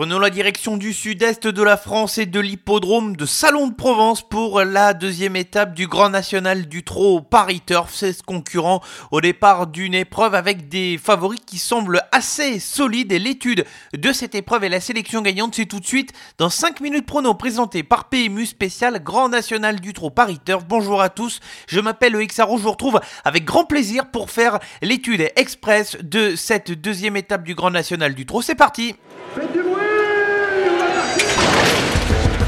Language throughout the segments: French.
Prenons la direction du sud-est de la France et de l'hippodrome de Salon de Provence pour la deuxième étape du Grand National du Trot Paris Turf. 16 concurrents au départ d'une épreuve avec des favoris qui semblent assez solides et l'étude de cette épreuve et la sélection gagnante c'est tout de suite dans 5 minutes prono présenté par PMU spécial Grand National du Trot Paris Turf. Bonjour à tous, je m'appelle Xaro, je vous retrouve avec grand plaisir pour faire l'étude express de cette deuxième étape du Grand National du Trot. C'est parti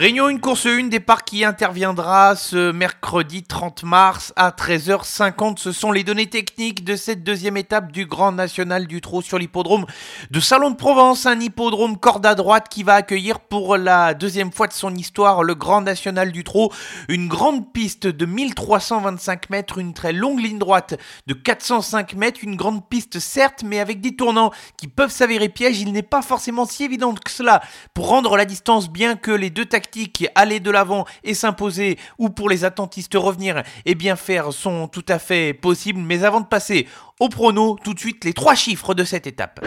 Réunion une course 1, départ qui interviendra ce mercredi 30 mars à 13h50. Ce sont les données techniques de cette deuxième étape du Grand National du Trot sur l'hippodrome de Salon de Provence, un hippodrome corde à droite qui va accueillir pour la deuxième fois de son histoire le Grand National du Trot. Une grande piste de 1325 mètres, une très longue ligne droite de 405 mètres, une grande piste certes, mais avec des tournants qui peuvent s'avérer pièges. Il n'est pas forcément si évident que cela pour rendre la distance, bien que les deux tactiques aller de l'avant et s'imposer ou pour les attentistes revenir et bien faire sont tout à fait possibles. Mais avant de passer au prono, tout de suite les trois chiffres de cette étape.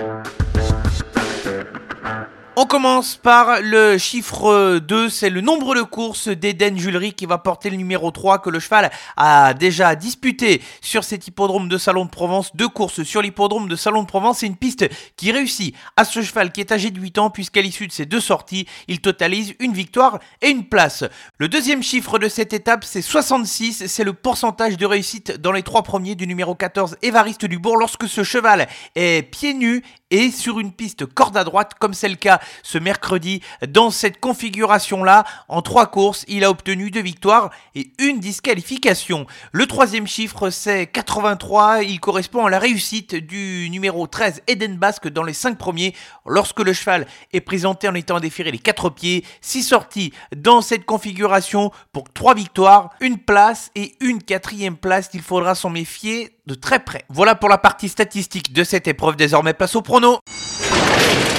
On commence par le chiffre 2, c'est le nombre de courses d'Eden Julery qui va porter le numéro 3 que le cheval a déjà disputé sur cet hippodrome de Salon de Provence. Deux courses sur l'hippodrome de Salon de Provence, c'est une piste qui réussit à ce cheval qui est âgé de 8 ans puisqu'à l'issue de ces deux sorties, il totalise une victoire et une place. Le deuxième chiffre de cette étape, c'est 66, c'est le pourcentage de réussite dans les trois premiers du numéro 14 Évariste Dubourg lorsque ce cheval est pieds nus et sur une piste corde à droite comme c'est le cas ce mercredi dans cette configuration-là. En trois courses, il a obtenu deux victoires et une disqualification. Le troisième chiffre, c'est 83. Il correspond à la réussite du numéro 13 Eden Basque dans les cinq premiers lorsque le cheval est présenté en étant déféré les quatre pieds. Six sorties dans cette configuration pour trois victoires, une place et une quatrième place. Il faudra s'en méfier de très près. Voilà pour la partie statistique de cette épreuve. Désormais, place au prono.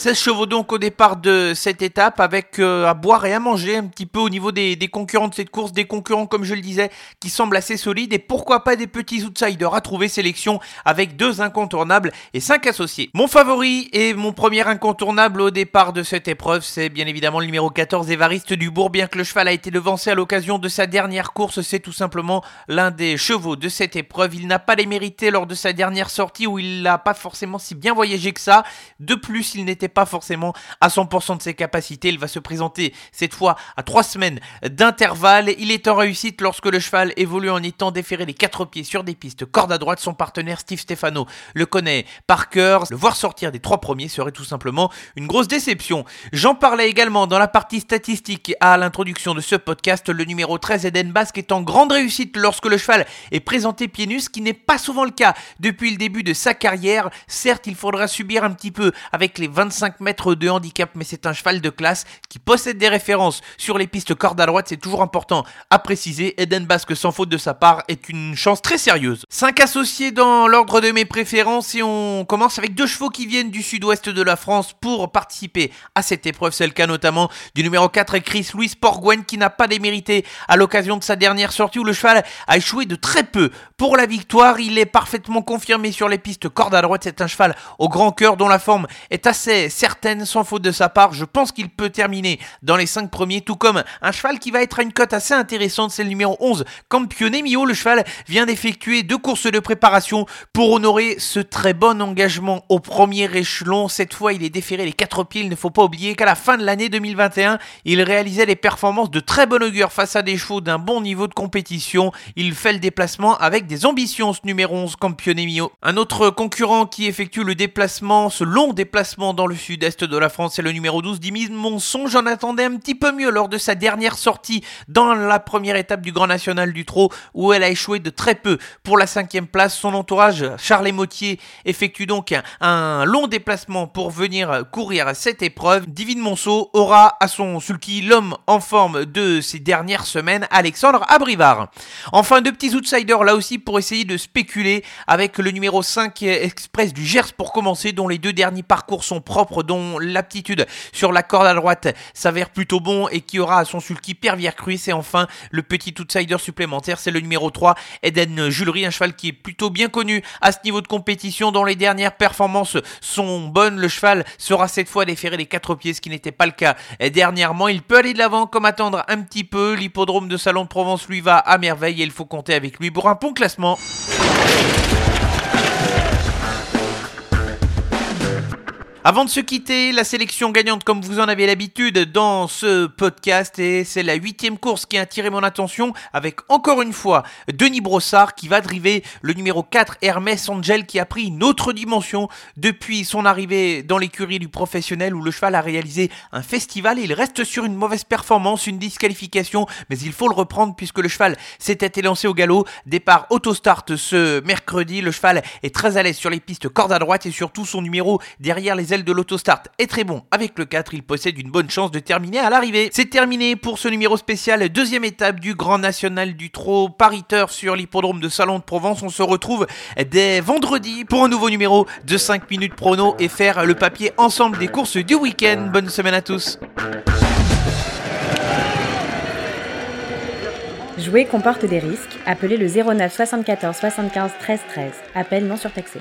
16 chevaux donc au départ de cette étape avec euh, à boire et à manger un petit peu au niveau des, concurrents de cette course, des concurrents comme je le disais qui semblent assez solides et pourquoi pas des petits outsiders à trouver sélection avec deux incontournables et cinq associés. Mon favori et mon premier incontournable au départ de cette épreuve c'est bien évidemment le numéro 14 Évariste Dubourg bien que le cheval a été devancé à l'occasion de sa dernière course c'est tout simplement l'un des chevaux de cette épreuve. Il n'a pas les mérités lors de sa dernière sortie où il n'a pas forcément si bien voyagé que ça. De plus il n'était pas forcément à 100% de ses capacités. Il va se présenter cette fois à 3 semaines d'intervalle. Il est en réussite lorsque le cheval évolue en étant déféré les quatre pieds sur des pistes corde à droite. Son partenaire Steve Stefano le connaît par cœur. Le voir sortir des trois premiers serait tout simplement une grosse déception. J'en parlais également dans la partie statistique à l'introduction de ce podcast. Le numéro 13 Eden Basque est en grande réussite lorsque le cheval est présenté pieds nus, ce qui n'est pas souvent le cas depuis le début de sa carrière. Certes, il faudra subir un petit peu avec les 25 5 mètres de handicap, mais c'est un cheval de classe qui possède des références sur les pistes corde à droite, c'est toujours important à préciser. Eden Basque, sans faute de sa part, est une chance très sérieuse. 5 associés dans l'ordre de mes préférences et on commence avec deux chevaux qui viennent du sud-ouest de la France pour participer à cette épreuve. C'est le cas notamment du numéro 4, Chris Louis Porguen, qui n'a pas démérité à l'occasion de sa dernière sortie où le cheval a échoué de très peu pour la victoire. Il est parfaitement confirmé sur les pistes corde à droite. C'est un cheval au grand cœur dont la forme est assez certaine, sans faute de sa part. Je pense qu'il peut terminer dans les 5 premiers, tout comme un cheval qui va être à une cote assez intéressante, c'est le numéro 11, Campione Mio. Le cheval vient d'effectuer deux courses de préparation pour honorer ce très bon engagement au premier échelon. Cette fois, il est déféré les 4 pieds. Il ne faut pas oublier qu'à la fin de l'année 2021, il réalisait des performances de très bon augure face à des chevaux d'un bon niveau de compétition. Il fait le déplacement avec des ambitions, ce numéro 11, Campione Mio. Un autre concurrent qui effectue le déplacement, ce long déplacement dans le sud-est de la France, c'est le numéro 12 Dimise Monson. J'en attendais un petit peu mieux lors de sa dernière sortie dans la première étape du Grand National du Trot où elle a échoué de très peu pour la cinquième place. Son entourage, Charles Motier, effectue donc un, long déplacement pour venir courir cette épreuve. Divine Monceau aura à son sulky l'homme en forme de ces dernières semaines, Alexandre Abrivard. Enfin, deux petits outsiders là aussi pour essayer de spéculer avec le numéro 5 Express du Gers pour commencer, dont les deux derniers parcours sont propres, dont l'aptitude sur la corde à droite s'avère plutôt bon et qui aura à son sulky Pervière Cruis. Et enfin, le petit outsider supplémentaire, c'est le numéro 3, Eden Julery, un cheval qui est plutôt bien connu à ce niveau de compétition, dont les dernières performances sont bonnes. Le cheval sera cette fois déféré les quatre pieds, ce qui n'était pas le cas dernièrement. Il peut aller de l'avant comme attendre un petit peu. L'hippodrome de Salon de Provence lui va à merveille et il faut compter avec lui pour un bon classement. Avant de se quitter, la sélection gagnante comme vous en avez l'habitude dans ce podcast et c'est la huitième course qui a attiré mon attention avec encore une fois Denis Brossard qui va driver le numéro 4 Hermès Angel qui a pris une autre dimension depuis son arrivée dans l'écurie du professionnel où le cheval a réalisé un festival et il reste sur une mauvaise performance, une disqualification mais il faut le reprendre puisque le cheval s'était élancé au galop. Départ autostart ce mercredi, le cheval est très à l'aise sur les pistes corde à droite et surtout son numéro derrière les de l'autostart est très bon. Avec le 4, il possède une bonne chance de terminer à l'arrivée. C'est terminé pour ce numéro spécial, deuxième étape du Grand National du Trot, pariteur sur l'hippodrome de Salon de Provence. On se retrouve dès vendredi pour un nouveau numéro de 5 minutes prono et faire le papier ensemble des courses du week-end. Bonne semaine à tous. Jouer comporte des risques. Appelez le 09 74 75 13 13. Appel non surtaxé.